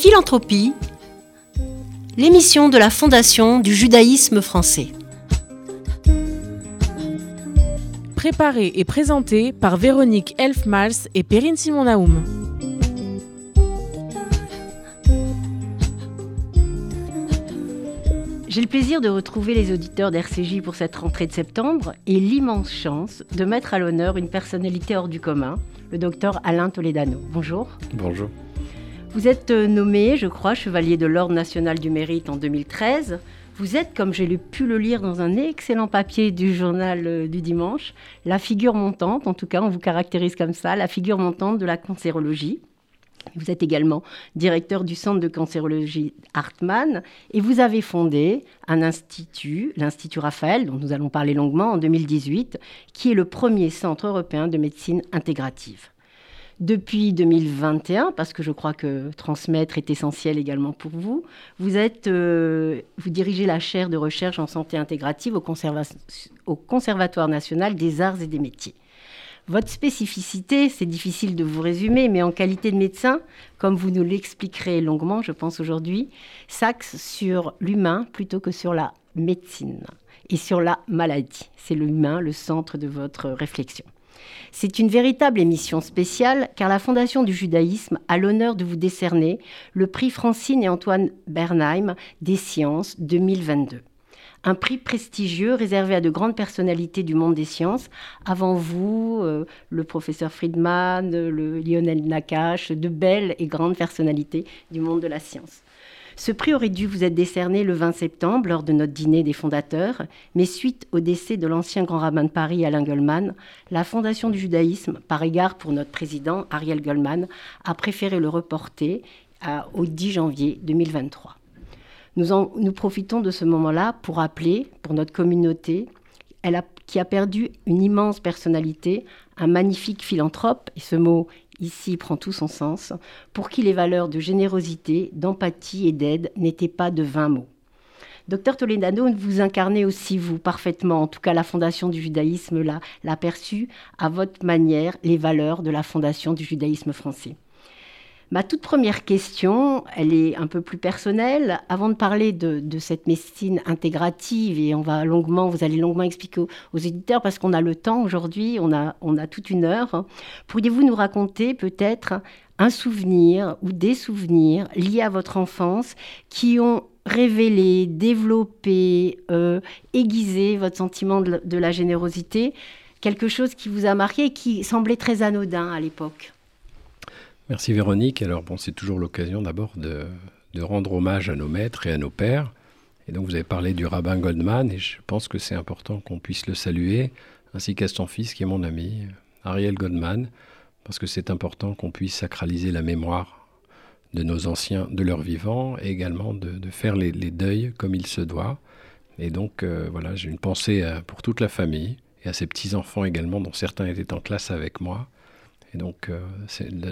Philanthropie, l'émission de la Fondation du judaïsme français. Préparée et présentée par Véronique Elfmals et Perrine Simon-Naoum. J'ai le plaisir de retrouver les auditeurs d'RCJ pour cette rentrée de septembre et l'immense chance de mettre à l'honneur une personnalité hors du commun, le docteur Alain Toledano. Bonjour. Bonjour. Vous êtes euh, nommé, je crois, chevalier de l'Ordre national du mérite en 2013. Vous êtes, comme j'ai pu le lire dans un excellent papier du journal euh, du dimanche, la figure montante, en tout cas on vous caractérise comme ça, la figure montante de la cancérologie. Vous êtes également directeur du Centre de cancérologie Hartmann et vous avez fondé un institut, l'Institut Raphaël, dont nous allons parler longuement en 2018, qui est le premier centre européen de médecine intégrative. Depuis 2021, parce que je crois que transmettre est essentiel également pour vous, vous, euh, dirigez la chaire de recherche en santé intégrative au Conservatoire national des arts et des métiers. Votre spécificité, c'est difficile de vous résumer, mais en qualité de médecin, comme vous nous l'expliquerez longuement, je pense aujourd'hui, s'axe sur l'humain plutôt que sur la médecine et sur la maladie. C'est l'humain le centre de votre réflexion. C'est une véritable émission spéciale car la Fondation du judaïsme a l'honneur de vous décerner le prix Francine et Antoine Bernheim des sciences 2022 un prix prestigieux réservé à de grandes personnalités du monde des sciences. Avant vous, euh, le professeur Friedman, le Lionel Nakache, de belles et grandes personnalités du monde de la science. Ce prix aurait dû vous être décerné le 20 septembre lors de notre dîner des fondateurs, mais suite au décès de l'ancien grand rabbin de Paris, Alain Goldman, la Fondation du judaïsme, par égard pour notre président, Ariel Goldman, a préféré le reporter au 10 janvier 2023. Nous, profitons de ce moment-là pour rappeler, pour notre communauté, qui a perdu une immense personnalité, un magnifique philanthrope, et ce mot ici prend tout son sens, pour qui les valeurs de générosité, d'empathie et d'aide n'étaient pas de vains mots. Docteur Toledano, vous incarnez aussi, vous, parfaitement, en tout cas la Fondation du judaïsme l'a perçu à votre manière, les valeurs de la Fondation du judaïsme français. Ma toute première question, elle est un peu plus personnelle. Avant de parler de, cette médecine intégrative, et on va longuement, vous allez longuement expliquer aux, éditeurs parce qu'on a le temps aujourd'hui, on a, on a toute une heure. Pourriez-vous nous raconter peut-être un souvenir ou des souvenirs liés à votre enfance qui ont révélé, développé, euh, aiguisé votre sentiment de, de la générosité, quelque chose qui vous a marqué et qui semblait très anodin à l'époque? Merci Véronique. Alors bon, c'est toujours l'occasion d'abord de, rendre hommage à nos maîtres et à nos pères. Et donc vous avez parlé du rabbin Goldman et je pense que c'est important qu'on puisse le saluer, ainsi qu'à son fils qui est mon ami, Ariel Goldman, parce que c'est important qu'on puisse sacraliser la mémoire de nos anciens, de leurs vivants, et également de, faire les, deuils comme il se doit. Et donc euh, voilà, j'ai une pensée euh, pour toute la famille et à ses petits-enfants également, dont certains étaient en classe avec moi. Et donc, euh,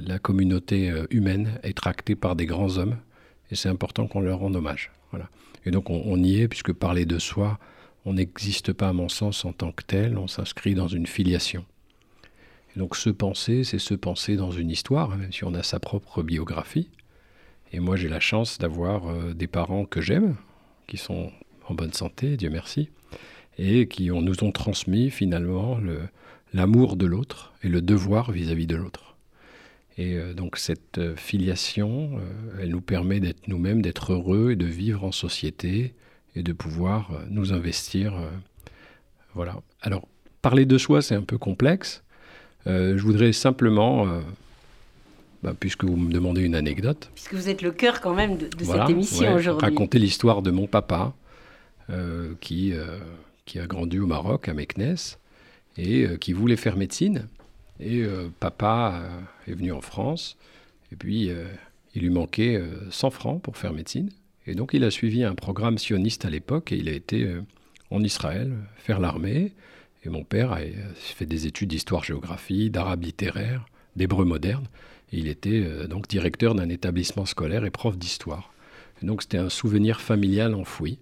la, communauté euh, humaine est tractée par des grands hommes, et c'est important qu'on leur rende hommage. Voilà. Et donc, on, y est, puisque parler de soi, on n'existe pas, à mon sens, en tant que tel, on s'inscrit dans une filiation. Et donc, se penser, c'est se penser dans une histoire, hein, même si on a sa propre biographie. Et moi, j'ai la chance d'avoir euh, des parents que j'aime, qui sont en bonne santé, Dieu merci, et qui nous ont transmis finalement le, l'amour de l'autre et le devoir vis-à-vis de l'autre. Et euh, donc cette euh, filiation, euh, elle nous permet d'être nous-mêmes, d'être heureux et de vivre en société et de pouvoir nous investir. voilà. Alors, parler de soi, c'est un peu complexe. je voudrais simplement, bah, puisque vous me demandez une anecdote. Puisque vous êtes le cœur quand même de, cette émission aujourd'hui. Raconter l'histoire de mon papa, qui, qui a grandi au Maroc, à Meknès, et euh, qui voulait faire médecine. Et euh, papa euh, est venu en France, et puis il lui manquait 100 francs pour faire médecine. Et donc il a suivi un programme sioniste à l'époque, et il a été en Israël faire l'armée. Et mon père a fait des études d'histoire-géographie, d'arabe littéraire, d'hébreu moderne. Et il était donc directeur d'un établissement scolaire et prof d'histoire. Donc c'était un souvenir familial enfoui.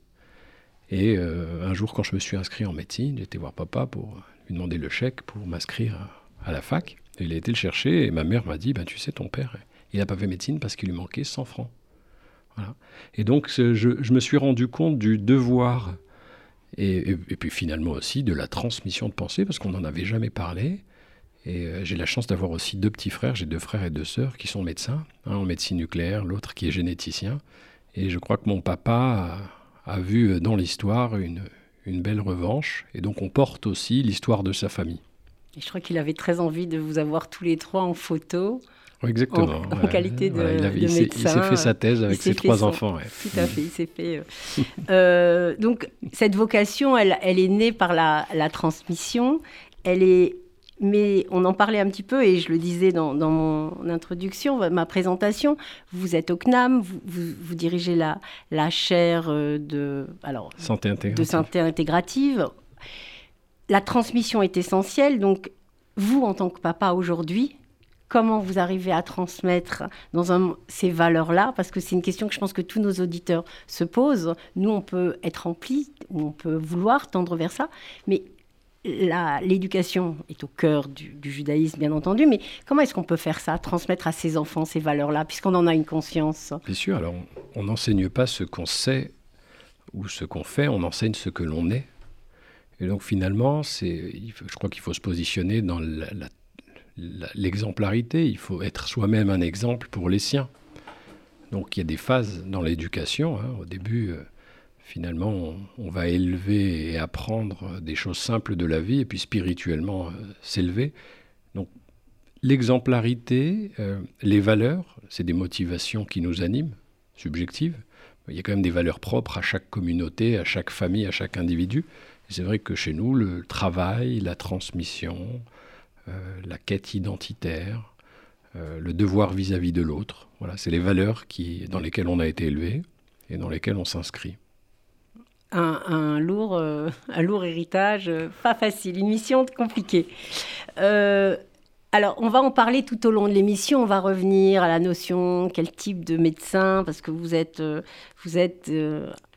Et un jour, quand je me suis inscrit en médecine, j'étais voir papa pour lui demander le chèque pour m'inscrire à la fac. il a été le chercher et ma mère m'a dit, ben, tu sais, ton père, il n'a pas fait médecine parce qu'il lui manquait 100 francs. Et donc, je, me suis rendu compte du devoir, et, puis finalement aussi de la transmission de pensée, parce qu'on n'en avait jamais parlé. Et euh, j'ai la chance d'avoir aussi deux petits frères, j'ai deux frères et deux sœurs qui sont médecins, un en médecine nucléaire, l'autre qui est généticien. Et je crois que mon papa a, vu dans l'histoire une, une belle revanche, et donc on porte aussi l'histoire de sa famille. Et je crois qu'il avait très envie de vous avoir tous les trois en photo exactement. En, qualité de, il, médecin. Il s'est fait sa thèse avec ses trois enfants. Tout à fait, il s'est fait. Euh, euh, donc, cette vocation, elle, elle, est née par la, la, transmission. Elle est. Mais on en parlait un petit peu, et je le disais dans, dans mon introduction, ma présentation. Vous êtes au CNAM, vous, vous, dirigez la, la chaire euh, de, alors, santé intégrative. de santé intégrative. La transmission est essentielle. Donc, vous, en tant que papa aujourd'hui, comment vous arrivez à transmettre dans un, ces valeurs-là? Parce que c'est une question que je pense que tous nos auditeurs se posent. Nous, on peut être remplis, on peut vouloir tendre vers ça, mais l'éducation est au cœur du, judaïsme, bien entendu, mais comment est-ce qu'on peut faire ça, transmettre à ses enfants ces valeurs-là, puisqu'on en a une conscience Bien sûr, alors on n'enseigne pas ce qu'on sait ou ce qu'on fait, on enseigne ce que l'on est. Et donc finalement, je crois qu'il faut se positionner dans la, la l'exemplarité, il faut être soi-même un exemple pour les siens. Donc il y a des phases dans l'éducation. Hein. Au début, euh, finalement, on, va élever et apprendre des choses simples de la vie, et puis spirituellement euh, s'élever. Donc l'exemplarité, euh, les valeurs, c'est des motivations qui nous animent, subjectives. Il y a quand même des valeurs propres à chaque communauté, à chaque famille, à chaque individu. C'est vrai que chez nous, le travail, la transmission, euh, la quête identitaire, le devoir vis-à-vis de l'autre. Voilà, c'est les valeurs qui, dans lesquelles on a été élevé et dans lesquelles on s'inscrit. Un, lourd, euh, un lourd héritage, pas facile, une mission compliquée. alors, on va en parler tout au long de l'émission. On va revenir à la notion, quel type de médecin, parce que vous êtes, vous êtes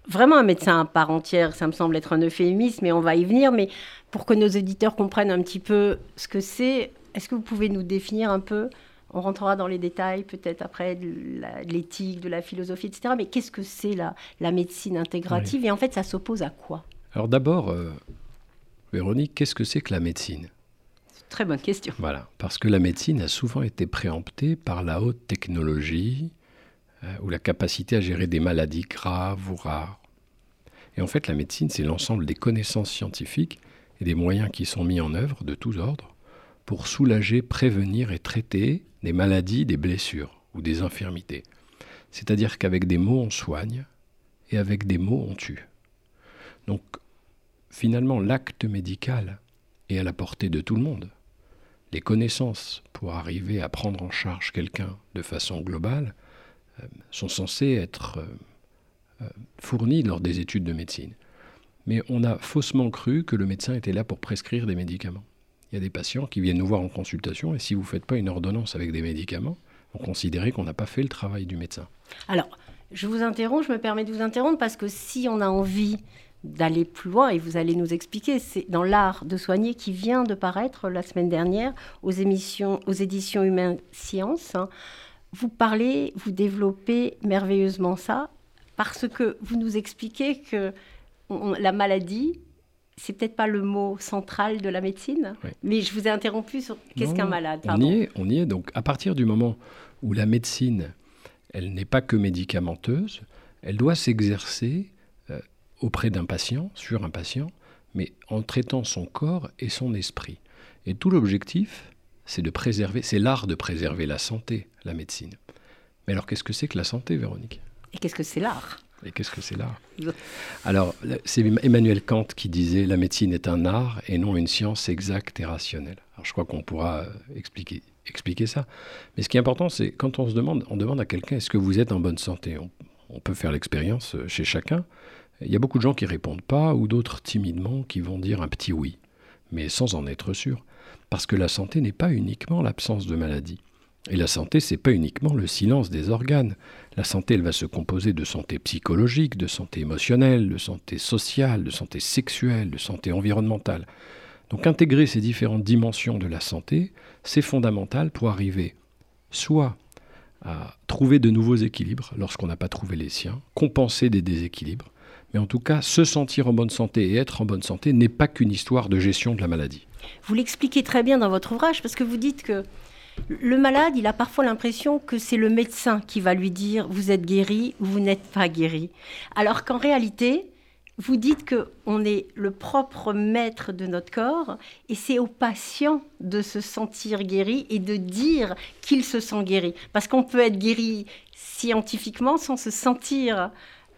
vraiment un médecin à part entière. Ça me semble être un euphémisme, mais on va y venir. Mais pour que nos éditeurs comprennent un petit peu ce que c'est, est-ce que vous pouvez nous définir un peu on rentrera dans les détails peut-être après de l'éthique, de la philosophie, etc. Mais qu'est-ce que c'est la, la médecine intégrative Et en fait, ça s'oppose à quoi? Alors d'abord, euh, Véronique, qu'est-ce que c'est que la médecine? Très bonne question. Voilà, parce que la médecine a souvent été préemptée par la haute technologie euh, ou la capacité à gérer des maladies graves ou rares. Et en fait, la médecine, c'est l'ensemble des connaissances scientifiques et des moyens qui sont mis en œuvre de tous ordres pour soulager, prévenir et traiter des maladies, des blessures ou des infirmités. C'est-à-dire qu'avec des mots on soigne et avec des mots on tue. Donc finalement l'acte médical est à la portée de tout le monde. Les connaissances pour arriver à prendre en charge quelqu'un de façon globale euh, sont censées être euh, euh, fournies lors des études de médecine mais on a faussement cru que le médecin était là pour prescrire des médicaments. Il y a des patients qui viennent nous voir en consultation et si vous ne faites pas une ordonnance avec des médicaments, on considérait qu'on n'a pas fait le travail du médecin. Alors, je vous interromps, je me permets de vous interrompre parce que si on a envie d'aller plus loin, et vous allez nous expliquer, c'est dans l'art de soigner qui vient de paraître la semaine dernière aux, aux éditions Humain Science. Hein. Vous parlez, vous développez merveilleusement ça parce que vous nous expliquez que la maladie, c'est peut-être pas le mot central de la médecine, mais je vous ai interrompu sur qu'est-ce qu'un malade. On y est, on y est. Donc, à partir du moment où la médecine, elle n'est pas que médicamenteuse, elle doit s'exercer euh, auprès d'un patient, sur un patient, mais en traitant son corps et son esprit. Et tout l'objectif, c'est de préserver, c'est l'art de préserver la santé, la médecine. Mais alors, qu'est-ce que c'est que la santé, Véronique? Et qu'est-ce que c'est l'art? Et qu'est-ce que c'est l'art Alors, c'est Emmanuel Kant qui disait la médecine est un art et non une science exacte et rationnelle. Alors, je crois qu'on pourra euh, expliquer, expliquer ça. Mais ce qui est important, c'est quand on se demande, on demande à quelqu'un est-ce que vous êtes en bonne santé? On, on, peut faire l'expérience euh, chez chacun. Il y a beaucoup de gens qui répondent pas ou d'autres timidement qui vont dire un petit oui, mais sans en être sûr. Parce que la santé n'est pas uniquement l'absence de maladie. Et la santé, c'est pas uniquement le silence des organes. La santé, elle va se composer de santé psychologique, de santé émotionnelle, de santé sociale, de santé sexuelle, de santé environnementale. Donc intégrer ces différentes dimensions de la santé, c'est fondamental pour arriver soit à trouver de nouveaux équilibres lorsqu'on n'a pas trouvé les siens, compenser des déséquilibres. Mais en tout cas, se sentir en bonne santé et être en bonne santé n'est pas qu'une histoire de gestion de la maladie. Vous l'expliquez très bien dans votre ouvrage parce que vous dites que le malade, il a parfois l'impression que c'est le médecin qui va lui dire vous êtes guéri ou vous n'êtes pas guéri. Alors qu'en réalité, vous dites que on est le propre maître de notre corps et c'est au patient de se sentir guéri et de dire qu'il se sent guéri. Parce qu'on peut être guéri scientifiquement sans se sentir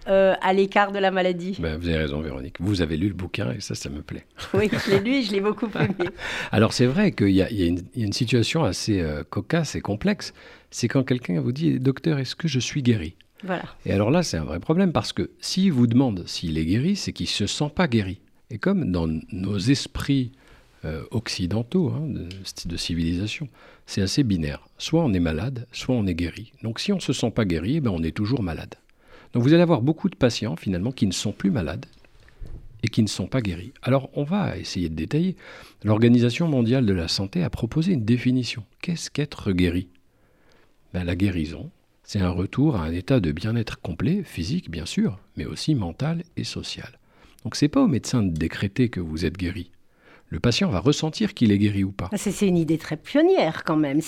euh, à l'écart de la maladie. Ben, vous avez raison, Véronique. Vous avez lu le bouquin et ça, ça me plaît. Oui, je l'ai lu et je l'ai beaucoup aimé. Alors, c'est vrai qu'il y, a une situation assez euh, cocasse et complexe. C'est quand quelqu'un vous dit Docteur, est-ce que je suis guéri? Voilà. Et alors là, c'est un vrai problème parce que s'il vous demande s'il est guéri, c'est qu'il ne se sent pas guéri. Et comme dans nos esprits euh, occidentaux hein, de, de civilisation, c'est assez binaire. Soit on est malade, soit on est guéri. Donc si on ne se sent pas guéri, ben on est toujours malade. Donc vous allez avoir beaucoup de patients finalement qui ne sont plus malades et qui ne sont pas guéris. Alors on va essayer de détailler. L'Organisation mondiale de la santé a proposé une définition. Qu'est-ce qu'être guéri? Ben, La guérison, c'est un retour à un état de bien-être complet, physique bien sûr, mais aussi mental et social. Donc c'est pas au médecin de décréter que vous êtes guéri le patient va ressentir qu'il est guéri ou pas. C'est une idée très pionnière quand même.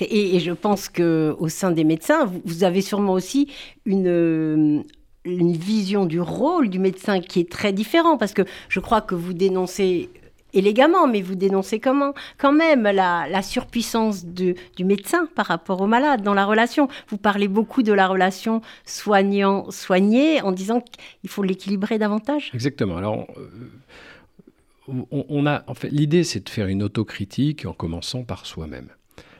et, je pense qu'au sein des médecins, vous, avez sûrement aussi une, une vision du rôle du médecin qui est très différent parce que je crois que vous dénoncez élégamment, mais vous dénoncez comment quand même la, surpuissance du médecin par rapport au malade dans la relation. Vous parlez beaucoup de la relation soignant-soigné en disant qu'il faut l'équilibrer davantage. Exactement. Alors, euh, on, a, en fait, l'idée, c'est de faire une autocritique en commençant par soi-même.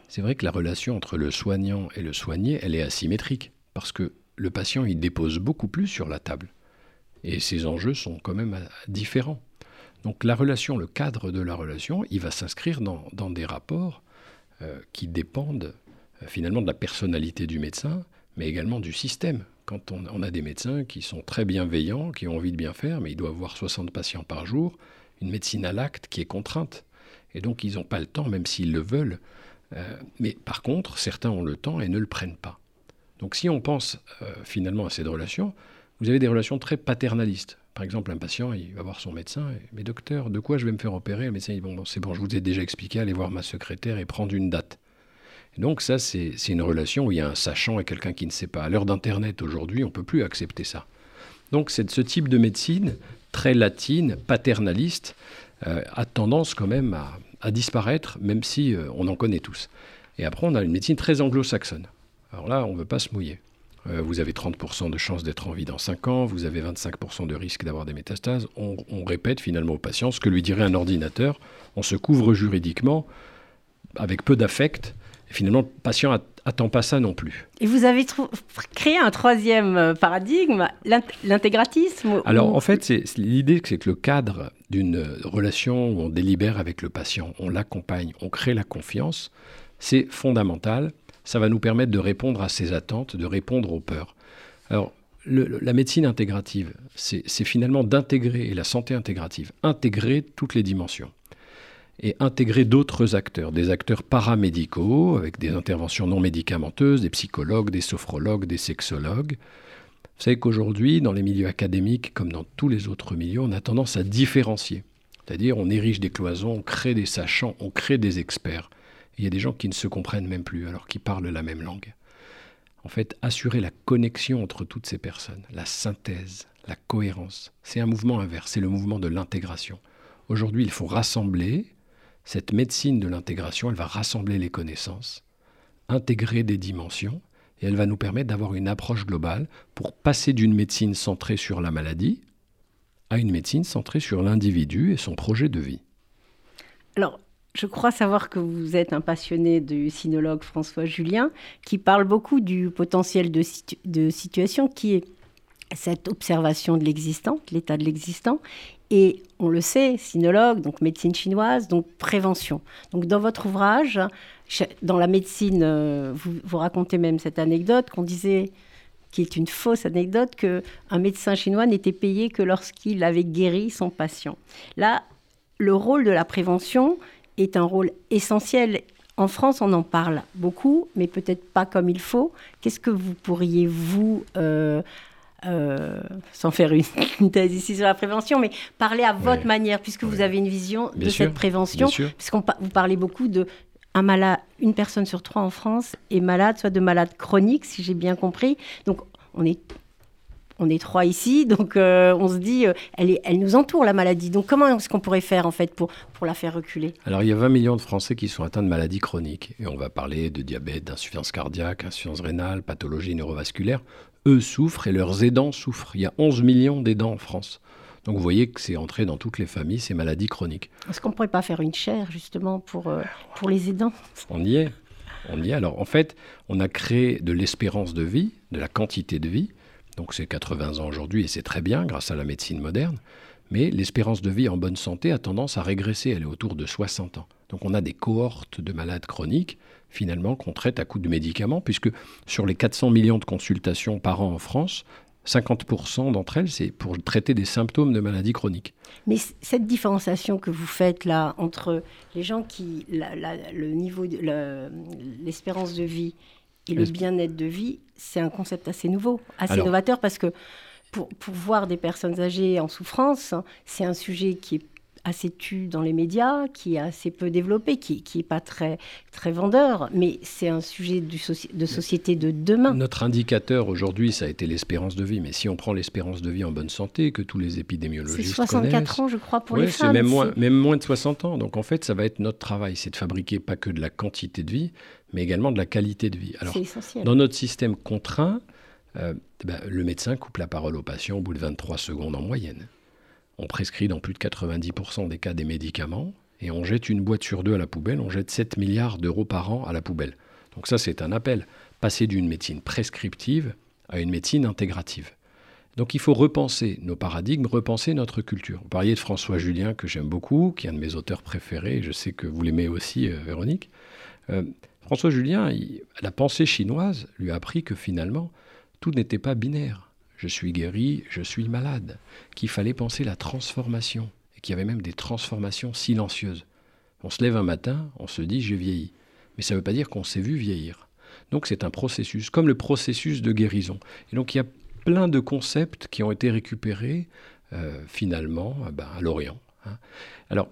C'est vrai que la relation entre le soignant et le soigné, elle est asymétrique, parce que le patient, il dépose beaucoup plus sur la table. Et ses enjeux sont quand même euh, différents. Donc la relation, le cadre de la relation, il va s'inscrire dans, des rapports euh, qui dépendent euh, finalement de la personnalité du médecin, mais également du système. Quand on, on, a des médecins qui sont très bienveillants, qui ont envie de bien faire, mais ils doivent voir 60 patients par jour, une médecine à l'acte qui est contrainte. Et donc ils n'ont pas le temps, même s'ils le veulent. Euh, mais par contre, certains ont le temps et ne le prennent pas. Donc si on pense euh, finalement à cette relation, vous avez des relations très paternalistes. Par exemple, un patient, il va voir son médecin, et, mais docteur, de quoi je vais me faire opérer? Le médecin dit, bon, bon c'est bon, je vous ai déjà expliqué, allez voir ma secrétaire et prendre une date. Et donc ça, c'est une relation où il y a un sachant et quelqu'un qui ne sait pas. À l'heure d'Internet, aujourd'hui, on ne peut plus accepter ça. Donc c'est ce type de médecine très latine, paternaliste, euh, a tendance quand même à, disparaître, même si euh, on en connaît tous. Et après, on a une médecine très anglo-saxonne. Alors là, on ne veut pas se mouiller. Euh, vous avez 30% de chances d'être en vie dans 5 ans, vous avez 25% de risque d'avoir des métastases. On, on, répète finalement au patient ce que lui dirait un ordinateur. On se couvre juridiquement avec peu d'affect finalement, le patient attend pas ça non plus. Et vous avez créé un troisième euh, paradigme, l'intégratisme Alors, en fait, l'idée, c'est que le cadre d'une relation où on délibère avec le patient, on l'accompagne, on crée la confiance, c'est fondamental. Ça va nous permettre de répondre à ses attentes, de répondre aux peurs. Alors, la médecine intégrative, c'est finalement d'intégrer, et la santé intégrative, intégrer toutes les dimensions et intégrer d'autres acteurs, des acteurs paramédicaux avec des interventions non médicamenteuses, des psychologues, des sophrologues, des sexologues. Vous savez qu'aujourd'hui, dans les milieux académiques, comme dans tous les autres milieux, on a tendance à différencier. C'est-à-dire, on érige des cloisons, on crée des sachants, on crée des experts. il y a des gens qui ne se comprennent même plus, alors qu'ils parlent la même langue. En fait, assurer la connexion entre toutes ces personnes, la synthèse, la cohérence, c'est un mouvement inverse, c'est le mouvement de l'intégration. Aujourd'hui, il faut rassembler, cette médecine de l'intégration, elle va rassembler les connaissances, intégrer des dimensions, et elle va nous permettre d'avoir une approche globale pour passer d'une médecine centrée sur la maladie à une médecine centrée sur l'individu et son projet de vie. Alors, je crois savoir que vous êtes un passionné du sinologue François Julien, qui parle beaucoup du potentiel de, de situation qui est cette observation de l'existant, l'état de l'existant, et on le sait, sinologue, donc médecine chinoise, donc prévention. Donc dans votre ouvrage, dans la médecine, euh, vous, racontez même cette anecdote qu'on disait, qui est une fausse anecdote, qu'un médecin chinois n'était payé que lorsqu'il avait guéri son patient. Là, le rôle de la prévention est un rôle essentiel en France, on en parle beaucoup, mais peut-être pas comme il faut. Qu'est-ce que vous pourriez, vous, euh, euh, sans faire une, thèse ici sur la prévention, mais parler à votre manière, puisque vous avez une vision de cette prévention, puisqu'on vous parlez beaucoup de un malade, une personne sur trois en France est malade, soit de malade chronique, si j'ai bien compris. Donc on est on est trois ici, donc euh, on se dit, euh, elle, elle nous entoure la maladie. Donc comment est-ce qu'on pourrait faire en fait pour, pour la faire reculer? Alors il y a 20 millions de Français qui sont atteints de maladies chroniques. Et on va parler de diabète, d'insuffisance cardiaque, insuffisance rénale, pathologie neurovasculaire. Eux souffrent et leurs aidants souffrent. Il y a 11 millions d'aidants en France. Donc vous voyez que c'est entré dans toutes les familles, ces maladies chroniques. Est-ce qu'on ne pourrait pas faire une chaire justement pour, euh, pour les aidants? On y est. On y est. Alors en fait, on a créé de l'espérance de vie, de la quantité de vie donc c'est 80 ans aujourd'hui et c'est très bien grâce à la médecine moderne. Mais l'espérance de vie en bonne santé a tendance à régresser, elle est autour de 60 ans. Donc on a des cohortes de malades chroniques finalement qu'on traite à coup de médicaments, puisque sur les 400 millions de consultations par an en France, 50% d'entre elles, c'est pour traiter des symptômes de maladies chroniques. Mais cette différenciation que vous faites là entre les gens qui, le niveau, l'espérance de vie et le bien-être de vie, c'est un concept assez nouveau, assez novateur, parce que pour, pour, voir des personnes âgées en souffrance, c'est un sujet qui est assez tu dans les médias, qui est assez peu développé, qui n'est pas très, très vendeur, mais c'est un sujet du de société de demain. Notre indicateur aujourd'hui, ça a été l'espérance de vie, mais si on prend l'espérance de vie en bonne santé, que tous les épidémiologistes C'est 64 ans, je crois, pour les femmes. Même moins, même moins de 60 ans. Donc en fait, ça va être notre travail, c'est de fabriquer pas que de la quantité de vie, mais également de la qualité de vie. Alors, essentiel. dans notre système contraint, euh, ben, le médecin coupe la parole au patient au bout de 23 secondes en moyenne. On prescrit dans plus de 90% des cas des médicaments et on jette une boîte sur deux à la poubelle, on jette 7 milliards d'euros par an à la poubelle. Donc ça, c'est un appel. Passer d'une médecine prescriptive à une médecine intégrative. Donc il faut repenser nos paradigmes, repenser notre culture. Vous parliez de François Julien, que j'aime beaucoup, qui est un de mes auteurs préférés, je sais que vous l'aimez aussi, euh, Véronique. Euh, François Julien, la pensée chinoise lui a appris que finalement, tout n'était pas binaire je suis guéri, je suis malade, qu'il fallait penser la transformation, et qu'il y avait même des transformations silencieuses. On se lève un matin, on se dit j'ai vieilli, mais ça ne veut pas dire qu'on s'est vu vieillir. Donc c'est un processus, comme le processus de guérison. Et donc il y a plein de concepts qui ont été récupérés euh, finalement euh, ben, à l'Orient. Hein. Alors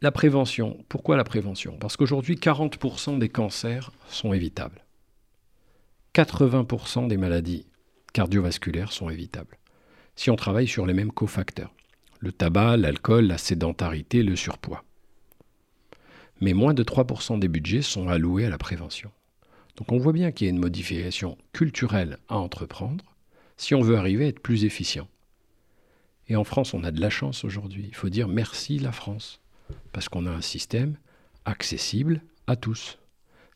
la prévention, pourquoi la prévention? Parce qu'aujourd'hui 40% des cancers sont évitables. 80% des maladies cardiovasculaires sont évitables. Si on travaille sur les mêmes cofacteurs, le tabac, l'alcool, la sédentarité, le surpoids. Mais moins de 3% des budgets sont alloués à la prévention. Donc on voit bien qu'il y a une modification culturelle à entreprendre si on veut arriver à être plus efficient. Et en France, on a de la chance aujourd'hui. Il faut dire merci la France, parce qu'on a un système accessible à tous,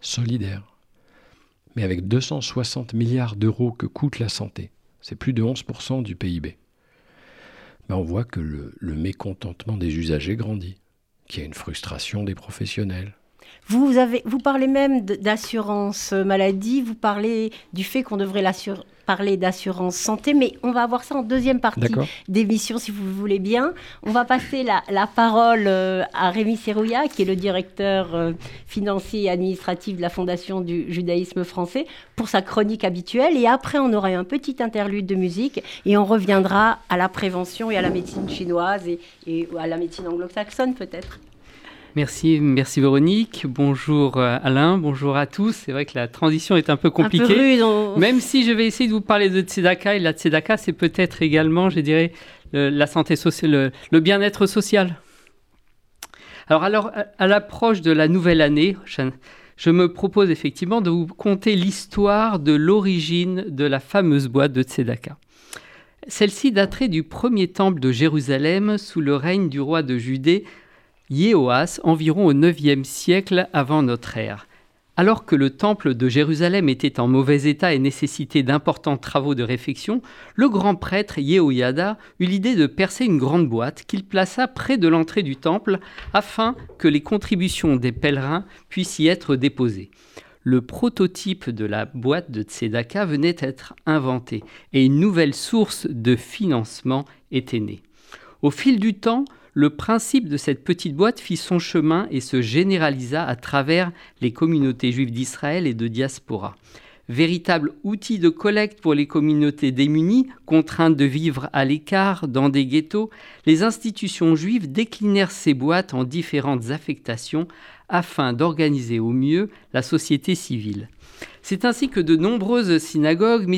solidaire mais avec 260 milliards d'euros que coûte la santé, c'est plus de 11% du PIB, on voit que le mécontentement des usagers grandit, qu'il y a une frustration des professionnels, vous, avez, vous parlez même d'assurance maladie, vous parlez du fait qu'on devrait parler d'assurance santé, mais on va voir ça en deuxième partie d'émission, si vous voulez bien. On va passer la, parole euh, à Rémi Serrouillat, qui est le directeur euh, financier et administratif de la Fondation du judaïsme français, pour sa chronique habituelle. Et après, on aura un petit interlude de musique et on reviendra à la prévention et à la médecine chinoise et, et à la médecine anglo-saxonne peut-être. Merci, merci Véronique. Bonjour euh, Alain, bonjour à tous. C'est vrai que la transition est un peu compliquée. Même si je vais essayer de vous parler de Tzedaka, et la Tzedaka, c'est peut-être également, je dirais, la santé sociale, le, bien-être social. Alors, alors à l'approche de la nouvelle année, je me propose effectivement de vous conter l'histoire de l'origine de la fameuse boîte de Tzedaka. Celle-ci daterait du premier temple de Jérusalem sous le règne du roi de Judée Yéhoas environ au IXe siècle avant notre ère. Alors que le temple de Jérusalem était en mauvais état et nécessitait d'importants travaux de réfection, le grand prêtre Yehoyada eut l'idée de percer une grande boîte qu'il plaça près de l'entrée du temple afin que les contributions des pèlerins puissent y être déposées. Le prototype de la boîte de Tzedaka venait d'être inventé et une nouvelle source de financement était née. Au fil du temps, le principe de cette petite boîte fit son chemin et se généralisa à travers les communautés juives d'Israël et de diaspora. Véritable outil de collecte pour les communautés démunies, contraintes de vivre à l'écart dans des ghettos, les institutions juives déclinèrent ces boîtes en différentes affectations afin d'organiser au mieux la société civile. C'est ainsi que de nombreuses synagogues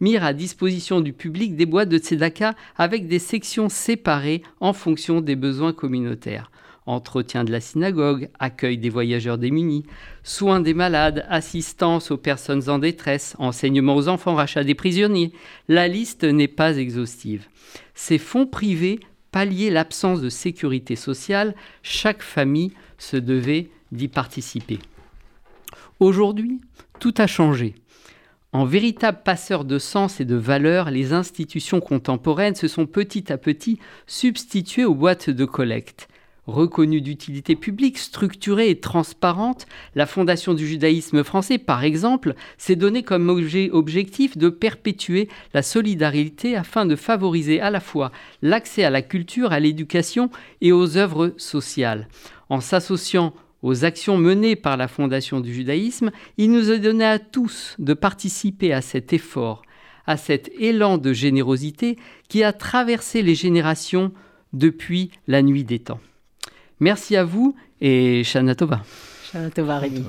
mirent à disposition du public des boîtes de tzedaka avec des sections séparées en fonction des besoins communautaires. Entretien de la synagogue, accueil des voyageurs démunis, soins des malades, assistance aux personnes en détresse, enseignement aux enfants, rachat des prisonniers. La liste n'est pas exhaustive. Ces fonds privés palliaient l'absence de sécurité sociale, chaque famille se devait d'y participer. Aujourd'hui, tout a changé. En véritable passeur de sens et de valeurs, les institutions contemporaines se sont petit à petit substituées aux boîtes de collecte. Reconnue d'utilité publique, structurée et transparente, la Fondation du judaïsme français, par exemple, s'est donné comme objectif de perpétuer la solidarité afin de favoriser à la fois l'accès à la culture, à l'éducation et aux œuvres sociales. En s'associant aux actions menées par la Fondation du judaïsme, il nous est donné à tous de participer à cet effort, à cet élan de générosité qui a traversé les générations depuis la nuit des temps. Merci à vous et Shana Tova. Shana Tova, Rémi.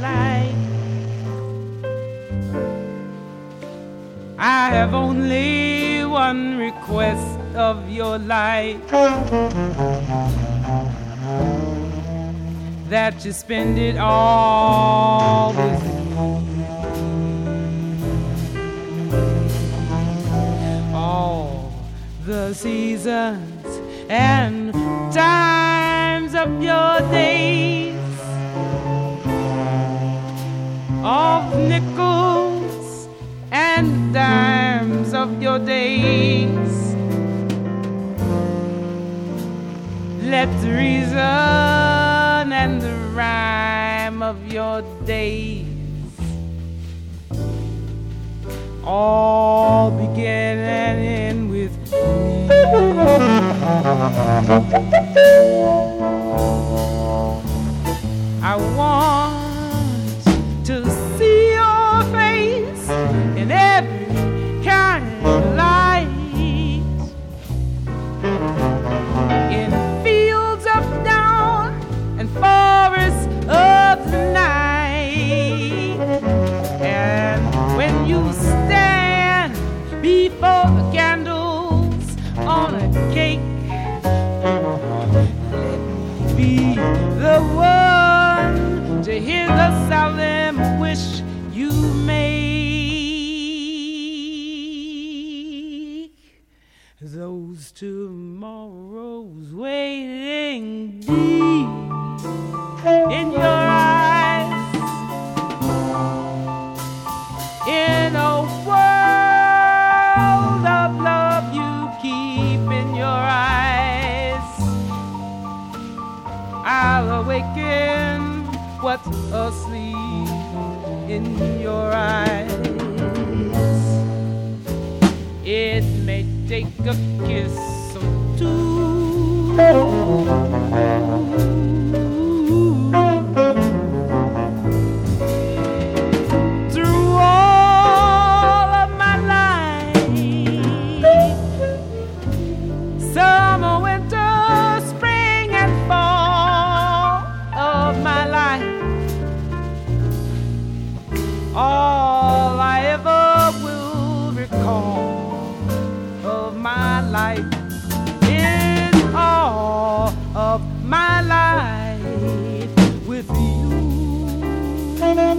Life. I have only one request of your life that you spend it all with me. All the seasons and times of your days, the nickels and dimes of your days. Let the reason and the rhyme of your days all begin and end with me. I want and every kind of light. In fields of dawn and forests of the night. And when you stand before the candles on a cake, let me be the one.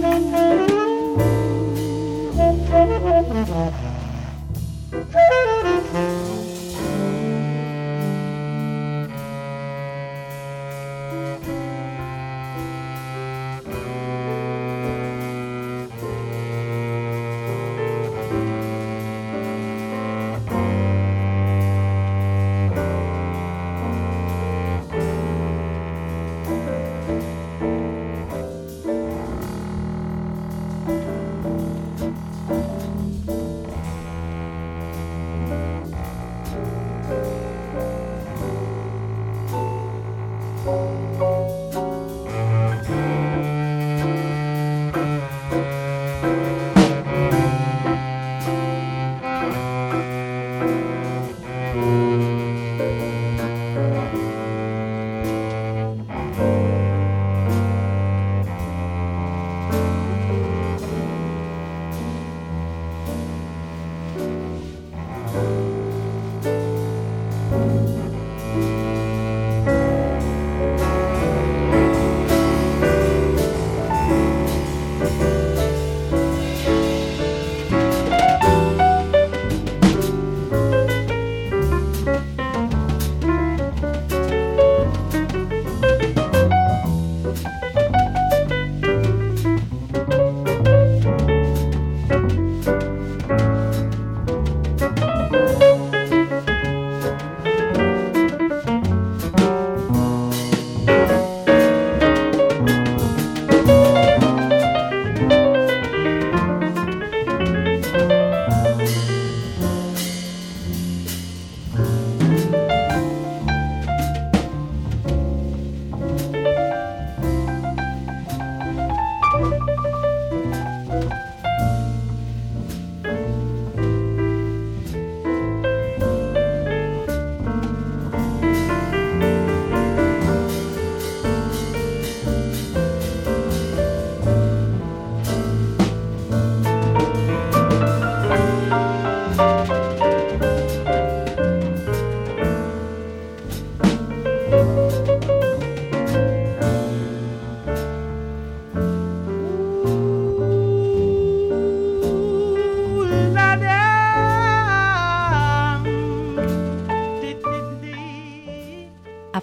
Thank you.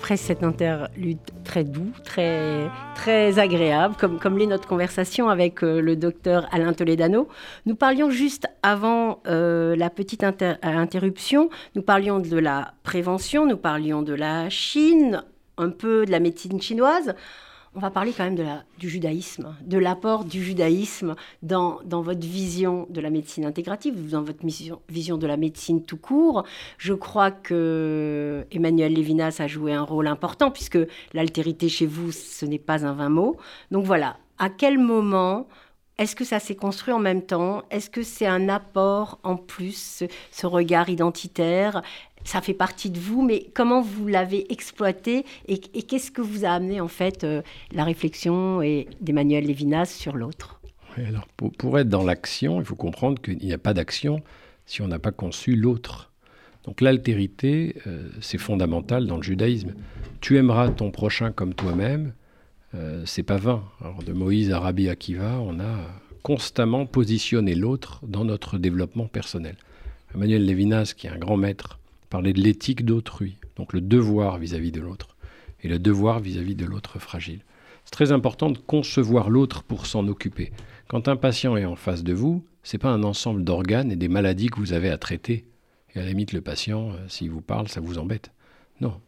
Après cet interlude très doux, très, très agréable, comme, comme l'est notre conversation avec euh, le docteur Alain Toledano, nous parlions juste avant euh, la petite interruption, nous parlions de la prévention, nous parlions de la Chine, un peu de la médecine chinoise on va parler quand même du judaïsme, de l'apport du judaïsme dans, votre vision de la médecine intégrative, dans votre vision de la médecine tout court. Je crois que Emmanuel Lévinas a joué un rôle important puisque l'altérité chez vous, ce n'est pas un vain mot. Donc voilà, à quel moment est-ce que ça s'est construit en même temps? Est-ce que c'est un apport en plus, ce regard identitaire? Ça fait partie de vous, mais comment vous l'avez exploité et, qu'est-ce que vous a amené en fait euh, la réflexion d'Emmanuel Lévinas sur l'autre? Pour, être dans l'action, il faut comprendre qu'il n'y a pas d'action si on n'a pas conçu l'autre. Donc l'altérité, euh, c'est fondamental dans le judaïsme. Tu aimeras ton prochain comme toi-même, euh, c'est pas vain. De Moïse à Rabbi Akiva, on a constamment positionné l'autre dans notre développement personnel. Emmanuel Lévinas, qui est un grand maître parler de l'éthique d'autrui, donc le devoir vis-à-vis de l'autre, et le devoir vis-à-vis de l'autre fragile. C'est très important de concevoir l'autre pour s'en occuper. Quand un patient est en face de vous, c'est pas un ensemble d'organes et des maladies que vous avez à traiter. Et à la limite, le patient, euh, s'il vous parle, ça vous embête. Non,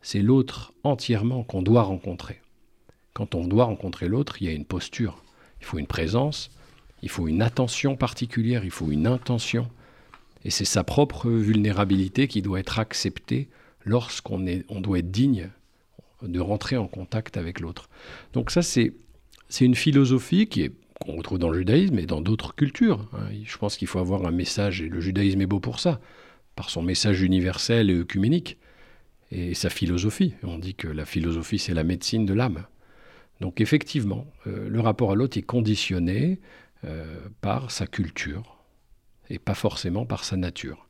c'est l'autre entièrement qu'on doit rencontrer. Quand on doit rencontrer l'autre, il y a une posture. Il faut une présence, il faut une attention particulière, il faut une intention. Et c'est sa propre vulnérabilité qui doit être acceptée lorsqu'on est, on doit être digne de rentrer en contact avec l'autre. Donc ça, c'est, c'est une philosophie qui est qu'on retrouve dans le judaïsme et dans d'autres cultures. Hein. Je pense qu'il faut avoir un message, et le judaïsme est beau pour ça, par son message universel et œcuménique, et sa philosophie. On dit que la philosophie, c'est la médecine de l'âme. Donc effectivement, euh, le rapport à l'autre est conditionné euh, par sa culture, et pas forcément par sa nature.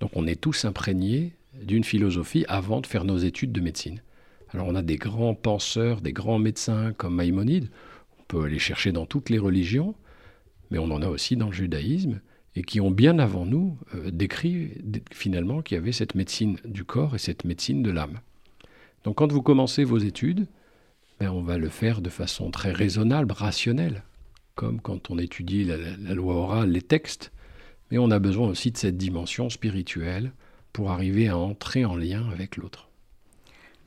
Donc on est tous imprégnés d'une philosophie avant de faire nos études de médecine. Alors on a des grands penseurs, des grands médecins comme Maïmonide, on peut aller chercher dans toutes les religions, mais on en a aussi dans le judaïsme, et qui ont bien avant nous euh, décrit finalement qu'il y avait cette médecine du corps et cette médecine de l'âme. Donc quand vous commencez vos études, ben, on va le faire de façon très raisonnable, rationnelle, comme quand on étudie la loi orale, les textes. Mais on a besoin aussi de cette dimension spirituelle pour arriver à entrer en lien avec l'autre.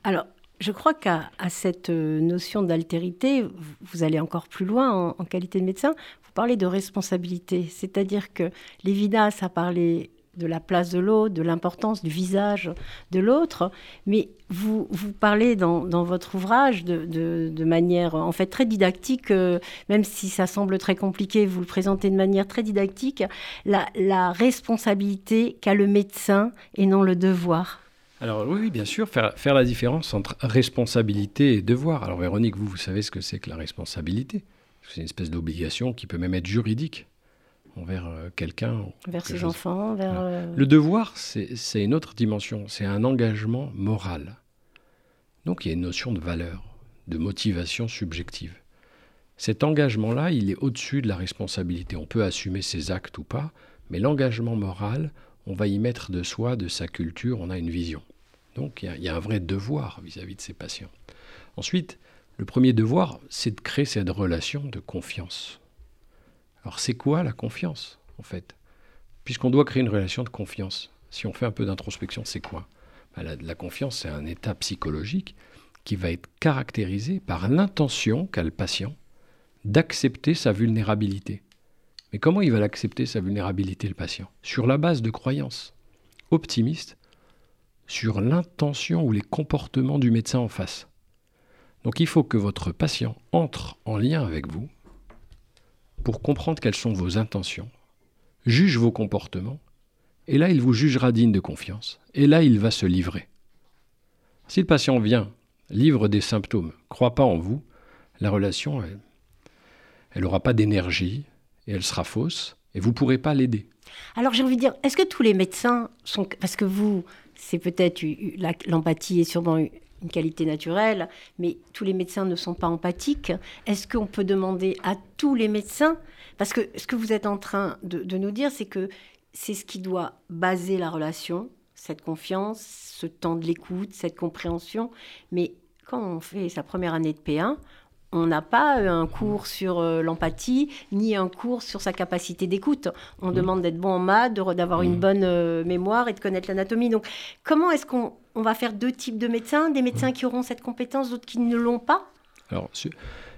Alors, je crois qu'à cette euh, notion d'altérité, vous allez encore plus loin en, qualité de médecin. Vous parlez de responsabilité, c'est-à-dire que Lévinas a parlé de la place de l'autre, de l'importance du visage de l'autre. Mais vous, vous parlez dans, votre ouvrage de, manière en fait très didactique, euh, même si ça semble très compliqué, vous le présentez de manière très didactique, la, la responsabilité qu'a le médecin et non le devoir. Alors oui, bien sûr, faire, faire la différence entre responsabilité et devoir. Alors Véronique, vous, vous savez ce que c'est que la responsabilité? C'est une espèce d'obligation qui peut même être juridique envers euh, quelqu'un. Vers ses enfants, vers... Euh, Le devoir, c'est une autre dimension, c'est un engagement moral. Donc il y a une notion de valeur, de motivation subjective. Cet engagement-là, il est au-dessus de la responsabilité. On peut assumer ses actes ou pas, mais l'engagement moral, on va y mettre de soi, de sa culture, on a une vision. Donc il y, a un vrai devoir vis-à-vis -vis de ses patients. Ensuite, le premier devoir, c'est de créer cette relation de confiance. Alors c'est quoi la confiance, en fait? Puisqu'on doit créer une relation de confiance. Si on fait un peu d'introspection, c'est quoi? Bah, la, confiance, c'est un état psychologique qui va être caractérisé par l'intention qu'a le patient d'accepter sa vulnérabilité. Mais comment il va l'accepter, sa vulnérabilité, le patient? Sur la base de croyances optimistes sur l'intention ou les comportements du médecin en face. Donc il faut que votre patient entre en lien avec vous pour comprendre quelles sont vos intentions, juge vos comportements, et là il vous jugera digne de confiance, et là il va se livrer. Si le patient vient, livre des symptômes, croit pas en vous, la relation, elle n'aura pas d'énergie, et elle sera fausse, et vous ne pourrez pas l'aider. Alors j'ai envie de dire, est-ce que tous les médecins sont... Parce que vous, c'est peut-être l'empathie est sûrement une qualité naturelle, mais tous les médecins ne sont pas empathiques. Est-ce qu'on peut demander à tous les médecins? Parce que ce que vous êtes en train de, nous dire, c'est que c'est ce qui doit baser la relation, cette confiance, ce temps de l'écoute, cette compréhension. Mais quand on fait sa première année de P1, on n'a pas un cours sur euh, l'empathie, ni un cours sur sa capacité d'écoute. On mmh. demande d'être bon en maths, d'avoir une mmh. bonne euh, mémoire et de connaître l'anatomie. Donc, comment est-ce qu'on va faire deux types de médecins Des médecins qui auront cette compétence, d'autres qui ne l'ont pas Alors,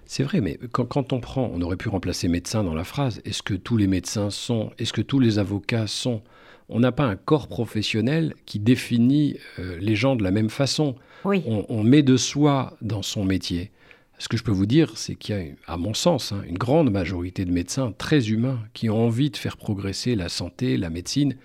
c'est vrai, mais quand, on prend, on aurait pu remplacer médecin dans la phrase. Est-ce que tous les médecins sont Est-ce que tous les avocats sont? On n'a pas un corps professionnel qui définit euh, les gens de la même façon. Oui. on met de soi dans son métier. Ce que je peux vous dire, c'est qu'il y a, à mon sens, hein, une grande majorité de médecins très humains qui ont envie de faire progresser la santé, la médecine,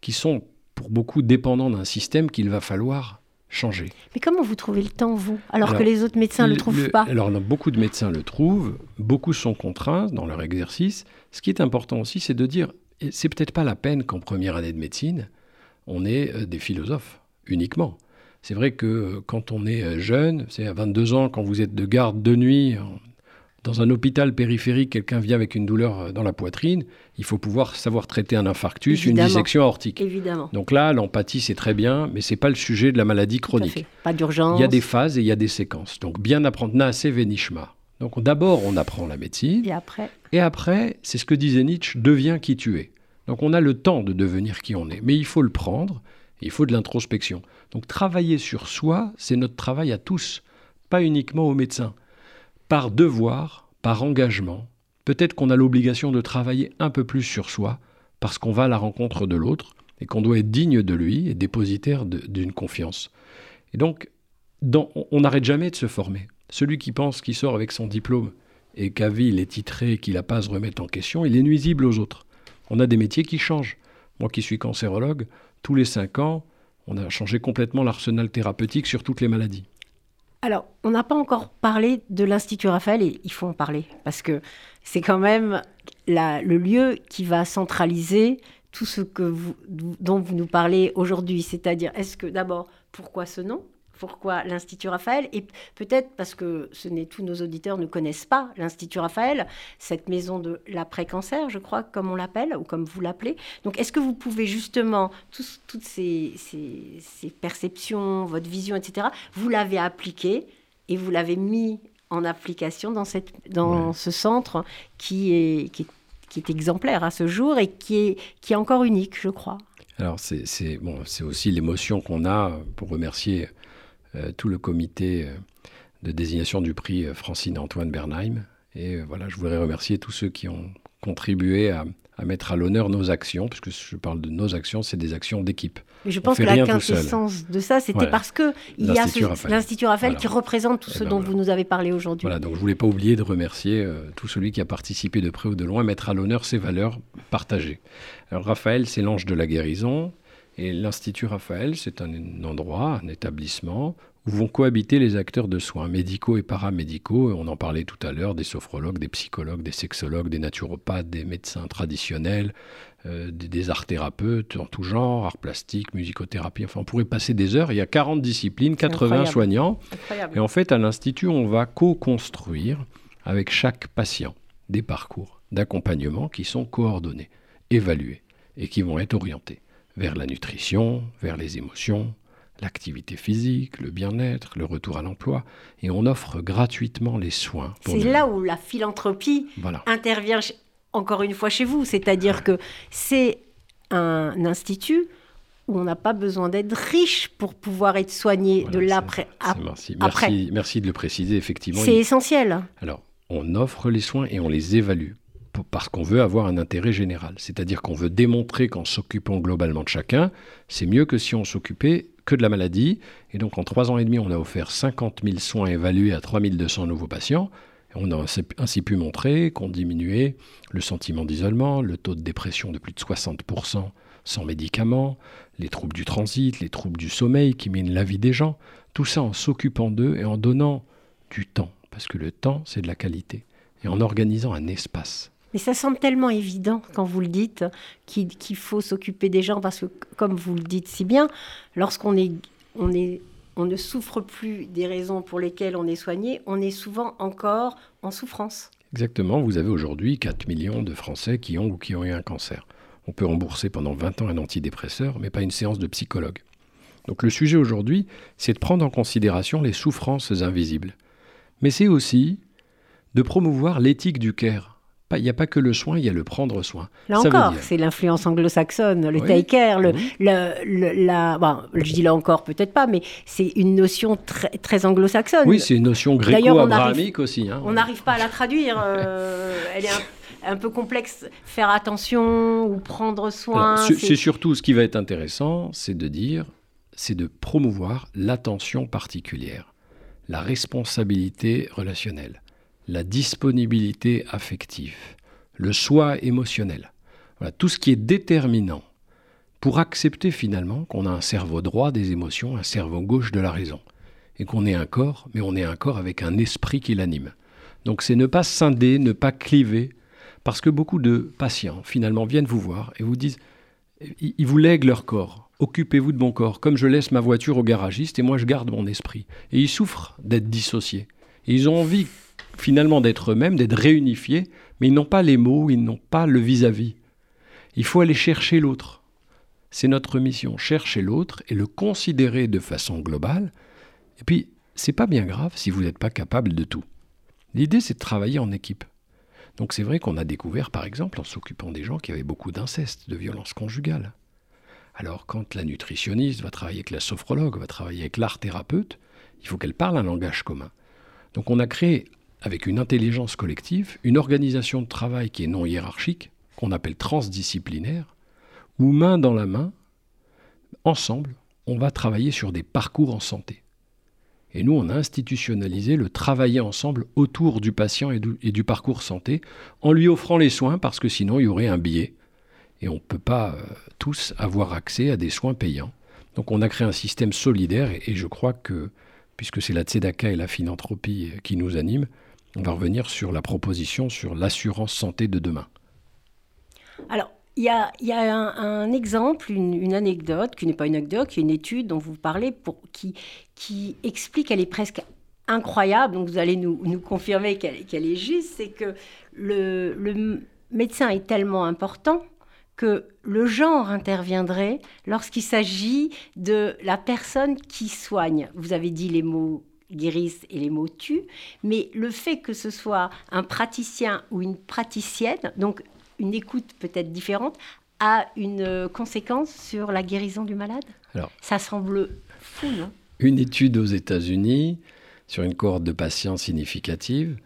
qui sont pour beaucoup dépendants d'un système qu'il va falloir changer. Mais comment vous trouvez le temps, vous, alors, que les autres médecins ne le, trouvent pas? Alors, beaucoup de médecins le trouvent, beaucoup sont contraints dans leur exercice. Ce qui est important aussi, c'est de dire, c'est peut-être pas la peine qu'en première année de médecine, on ait euh, des philosophes uniquement. C'est vrai que euh, quand on est euh, jeune, c'est à 22 ans, quand vous êtes de garde de nuit, dans un hôpital périphérique, quelqu'un vient avec une douleur euh, dans la poitrine, il faut pouvoir savoir traiter un infarctus, une dissection aortique. Évidemment. Donc là, l'empathie, c'est très bien, mais c'est pas le sujet de la maladie chronique. Pas d'urgence. Il y a des phases et il y a des séquences. Donc bien apprendre Naase Venishma. Donc d'abord, on apprend la médecine. Et après Et après, c'est ce que disait Nietzsche, deviens qui tu es. Donc on a le temps de devenir qui on est, mais il faut le prendre, il faut de l'introspection. Donc travailler sur soi, c'est notre travail à tous, pas uniquement aux médecins. Par devoir, par engagement, peut-être qu'on a l'obligation de travailler un peu plus sur soi, parce qu'on va à la rencontre de l'autre, et qu'on doit être digne de lui et dépositaire d'une confiance. Et donc, on n'arrête jamais de se former. Celui qui pense qu'il sort avec son diplôme et qu'à vie il est titré qu'il n'a pas à se remettre en question, il est nuisible aux autres. On a des métiers qui changent. Moi qui suis cancérologue, tous les cinq ans, on a changé complètement l'arsenal thérapeutique sur toutes les maladies. Alors, on n'a pas encore parlé de l'Institut Raphaël et il faut en parler parce que c'est quand même le lieu qui va centraliser tout ce dont vous nous parlez aujourd'hui. C'est-à-dire, est-ce que d'abord, pourquoi ce nom? Pourquoi l'Institut Raphaël Et peut-être parce que ce n'est tous nos auditeurs ne connaissent pas l'Institut Raphaël, cette maison de l'après-cancer, je crois, comme on l'appelle, ou comme vous l'appelez. Donc, est-ce que vous pouvez justement, toutes ces, perceptions, votre vision, etc., vous l'avez appliqué et vous l'avez mis en application dans, cette, dans ce centre qui est, qui, est, exemplaire à ce jour et qui est, qui est encore unique, je crois. Alors, c'est bon, aussi l'émotion qu'on a pour remercier tout le comité euh, de désignation du prix euh, Francine Antoine Bernheim. Et voilà, je voudrais remercier tous ceux qui ont contribué à, mettre à l'honneur nos actions, puisque je parle de nos actions, c'est des actions d'équipe. Mais je pense que la quintessence de ça, c'était parce que il y a l'Institut Raphaël qui représente tout eh ce ben dont vous nous avez parlé aujourd'hui. Voilà, donc je voulais pas oublier de remercier tout celui qui a participé de près ou de loin, mettre à l'honneur ces valeurs partagées. Alors Raphaël, c'est l'ange de la guérison. Et l'Institut Raphaël, c'est un endroit, un établissement où vont cohabiter les acteurs de soins médicaux et paramédicaux. On en parlait tout à l'heure, des sophrologues, des psychologues, des sexologues, des naturopathes, des médecins traditionnels, euh, des, art thérapeutes en tout genre, art plastique, musicothérapie. Enfin, on pourrait passer des heures. Il y a 40 disciplines, 80 soignants. Et en fait, à l'Institut, on va co-construire avec chaque patient des parcours d'accompagnement qui sont coordonnés, évalués et qui vont être orientés vers la nutrition, vers les émotions, l'activité physique, le bien-être, le retour à l'emploi, et on offre gratuitement les soins. C'est là où la philanthropie intervient encore une fois chez vous, c'est-à-dire que c'est un institut où on n'a pas besoin d'être riche pour pouvoir être soigné de l'après. Merci. Merci, merci de le préciser, effectivement. C'est essentiel. Alors, on offre les soins et on les évalue parce qu'on veut avoir un intérêt général. C'est-à-dire qu'on veut démontrer qu'en s'occupant globalement de chacun, c'est mieux que si on s'occupait que de la maladie. Et donc en trois ans et demi, on a offert 50 000 soins évalués à 3200 nouveaux patients. On a ainsi pu montrer qu'on diminuait le sentiment d'isolement, le taux de dépression de plus de 60% sans médicaments, les troubles du transit, les troubles du sommeil qui minent la vie des gens. Tout ça en s'occupant d'eux et en donnant du temps, parce que le temps, c'est de la qualité, et en organisant un espace. Mais ça semble tellement évident quand vous le dites qu'il faut s'occuper des gens parce que, comme vous le dites si bien, lorsqu'on est, on est, on ne souffre plus des raisons pour lesquelles on est soigné, on est souvent encore en souffrance. Exactement. Vous avez aujourd'hui 4 millions de Français qui ont ou qui ont eu un cancer. On peut rembourser pendant 20 ans un antidépresseur, mais pas une séance de psychologue. Donc le sujet aujourd'hui, c'est de prendre en considération les souffrances invisibles. Mais c'est aussi de promouvoir l'éthique du care. Il n'y a pas que le soin, il y a le prendre soin. Là encore, c'est l'influence anglo-saxonne, le take care, le, la, bon, je dis là encore peut-être pas, mais c'est une notion très, très anglo-saxonne. Oui, c'est une notion gréco-abrahamique aussi. Hein. On n'arrive pas à la traduire, euh, elle est un, peu complexe. Faire attention ou prendre soin. C'est surtout ce qui va être intéressant, c'est de dire, c'est de promouvoir l'attention particulière, la responsabilité relationnelle la disponibilité affective, le soi émotionnel. Voilà, tout ce qui est déterminant pour accepter finalement qu'on a un cerveau droit des émotions, un cerveau gauche de la raison, et qu'on est un corps, mais on est un corps avec un esprit qui l'anime. Donc c'est ne pas scinder, ne pas cliver, parce que beaucoup de patients finalement viennent vous voir et vous disent, ils vous lèguent leur corps. Occupez-vous de mon corps, comme je laisse ma voiture au garagiste et moi je garde mon esprit. Et ils souffrent d'être dissociés. Et ils ont envie finalement d'être eux-mêmes, d'être réunifiés, mais ils n'ont pas les mots, ils n'ont pas le vis-à-vis. Il faut aller chercher l'autre. C'est notre mission, chercher l'autre et le considérer de façon globale. Et puis, c'est pas bien grave si vous n'êtes pas capable de tout. L'idée, c'est de travailler en équipe. Donc c'est vrai qu'on a découvert, par exemple, en s'occupant des gens qui avaient beaucoup d'inceste, de violence conjugale. Alors quand la nutritionniste va travailler avec la sophrologue, va travailler avec l'art thérapeute, il faut qu'elle parle un langage commun. Donc on a créé avec une intelligence collective, une organisation de travail qui est non hiérarchique, qu'on appelle transdisciplinaire, où main dans la main, ensemble, on va travailler sur des parcours en santé. Et nous, on a institutionnalisé le travailler ensemble autour du patient et du, parcours santé, en lui offrant les soins, parce que sinon, il y aurait un biais. Et on ne peut pas euh, tous avoir accès à des soins payants. Donc on a créé un système solidaire, et, et je crois que, puisque c'est la tzedaka et la philanthropie euh, qui nous animent, on va revenir sur la proposition sur l'assurance santé de demain. Alors, il y a, un, exemple, une, anecdote, qui n'est pas une anecdote, qui est une étude dont vous parlez, qui, qui explique, elle est presque incroyable, donc vous allez nous, confirmer qu'elle est juste, c'est que le, le médecin est tellement important que le genre interviendrait lorsqu'il s'agit de la personne qui soigne. Vous avez dit les mots guérissent et les mots tuent, mais le fait que ce soit un praticien ou une praticienne, donc une écoute peut-être différente, a une conséquence sur la guérison du malade? Alors, Ça semble fou, non? Une étude aux États-Unis sur une cohorte de patients significative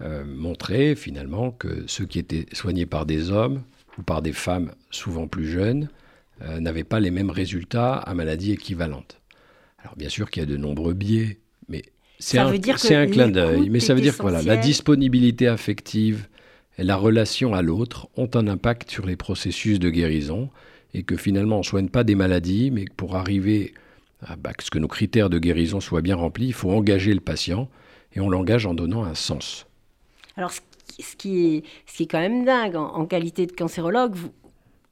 euh, montrait finalement que ceux qui étaient soignés par des hommes ou par des femmes souvent plus jeunes euh, n'avaient pas les mêmes résultats à maladies équivalentes. Alors bien sûr qu'il y a de nombreux biais c'est un, un clin d'œil. Mais ça veut dire que voilà, la disponibilité affective et la relation à l'autre ont un impact sur les processus de guérison et que finalement on ne soigne pas des maladies, mais que pour arriver à bah, ce que nos critères de guérison soient bien remplis, il faut engager le patient et on l'engage en donnant un sens. Alors ce qui est, ce qui est quand même dingue en, en qualité de cancérologue, vous,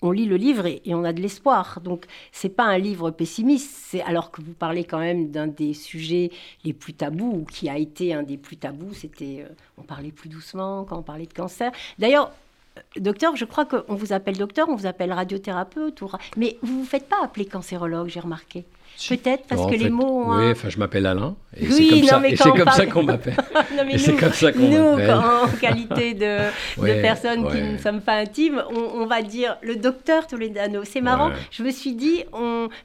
on lit le livre et, on a de l'espoir. Donc, c'est pas un livre pessimiste. C'est alors que vous parlez quand même d'un des sujets les plus tabous, ou qui a été un des plus tabous. C'était, euh, on parlait plus doucement quand on parlait de cancer. D'ailleurs, euh, docteur, je crois qu'on vous appelle docteur, on vous appelle radiothérapeute, mais vous vous faites pas appeler cancérologue, j'ai remarqué. Peut-être parce que les mots. Oui, enfin, je m'appelle Alain. Et c'est comme, ça, et comme ça qu'on m'appelle. c'est comme ça qu'on m'appelle. Nous, en qualité de, de personnes qui ne sommes pas intimes, on, va dire le docteur Toledano. C'est marrant. Je me suis dit,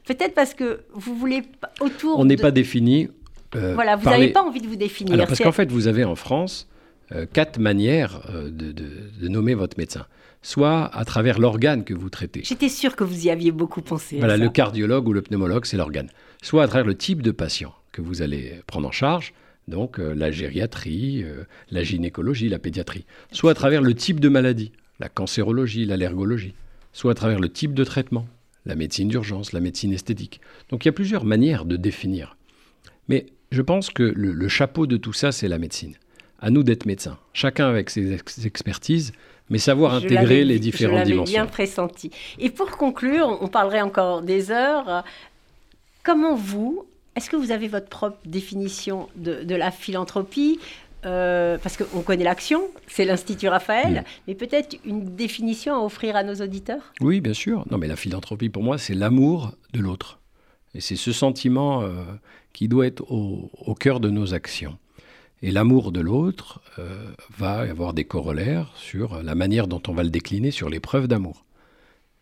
peut-être parce que vous voulez autour. On n'est pas défini. Euh, voilà, vous n'avez pas envie de vous définir. Alors, parce qu'en fait, vous avez en France euh, quatre manières euh, de nommer votre médecin soit à travers l'organe que vous traitez. J'étais sûr que vous y aviez beaucoup pensé. Voilà, le cardiologue ou le pneumologue, c'est l'organe. Soit à travers le type de patient que vous allez prendre en charge, donc euh, la gériatrie, euh, la gynécologie, la pédiatrie. Soit à travers le type de maladie, la cancérologie, l'allergologie. Soit à travers le type de traitement, la médecine d'urgence, la médecine esthétique. Donc il y a plusieurs manières de définir. Mais je pense que le, chapeau de tout ça, c'est la médecine. À nous d'être médecins, chacun avec ses expertises, mais savoir intégrer les différentes je dimensions. bien pressenti. Et pour conclure, on parlerait encore des heures. Comment vous, est-ce que vous avez votre propre définition de, la philanthropie? Euh, parce qu'on connaît l'action, c'est l'Institut Raphaël, mais peut-être une définition à offrir à nos auditeurs? Oui, bien sûr. Non, mais la philanthropie, pour moi, c'est l'amour de l'autre. Et c'est ce sentiment euh, qui doit être au, cœur de nos actions. Et l'amour de l'autre euh, va avoir des corollaires sur la manière dont on va le décliner sur les preuves d'amour.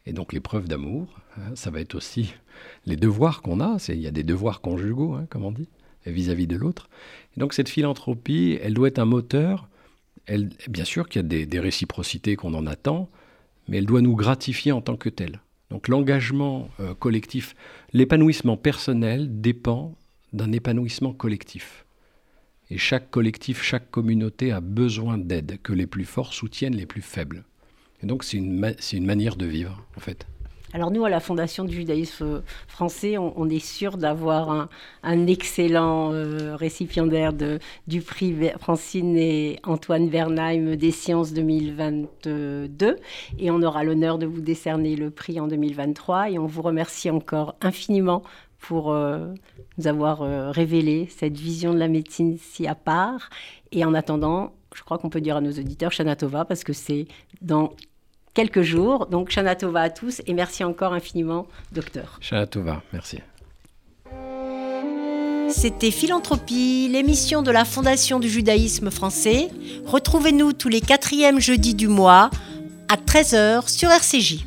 Et donc les preuves d'amour, hein, ça va être aussi les devoirs qu'on a. Il y a des devoirs conjugaux, hein, comme on dit, vis-à-vis de l'autre. Et donc cette philanthropie, elle doit être un moteur. Bien sûr qu'il y a des, réciprocités qu'on en attend, mais elle doit nous gratifier en tant que telle. Donc l'engagement euh, collectif, l'épanouissement personnel dépend d'un épanouissement collectif. Et chaque collectif, chaque communauté a besoin d'aide, que les plus forts soutiennent les plus faibles. Et donc c'est une, une manière de vivre, en fait. Alors nous, à la Fondation du judaïsme français, on, est sûr d'avoir un, excellent euh, récipiendaire du prix Francine et Antoine Vernheim des sciences 2022. Et on aura l'honneur de vous décerner le prix en 2023. Et on vous remercie encore infiniment pour euh, nous avoir euh, révélé cette vision de la médecine si à part. Et en attendant, je crois qu'on peut dire à nos auditeurs Shanatova parce que c'est dans quelques jours. Donc, Shana Tova à tous et merci encore infiniment, docteur. Shana Tova, merci. C'était Philanthropie, l'émission de la Fondation du judaïsme français. Retrouvez-nous tous les quatrièmes jeudis du mois à 13h sur RCJ.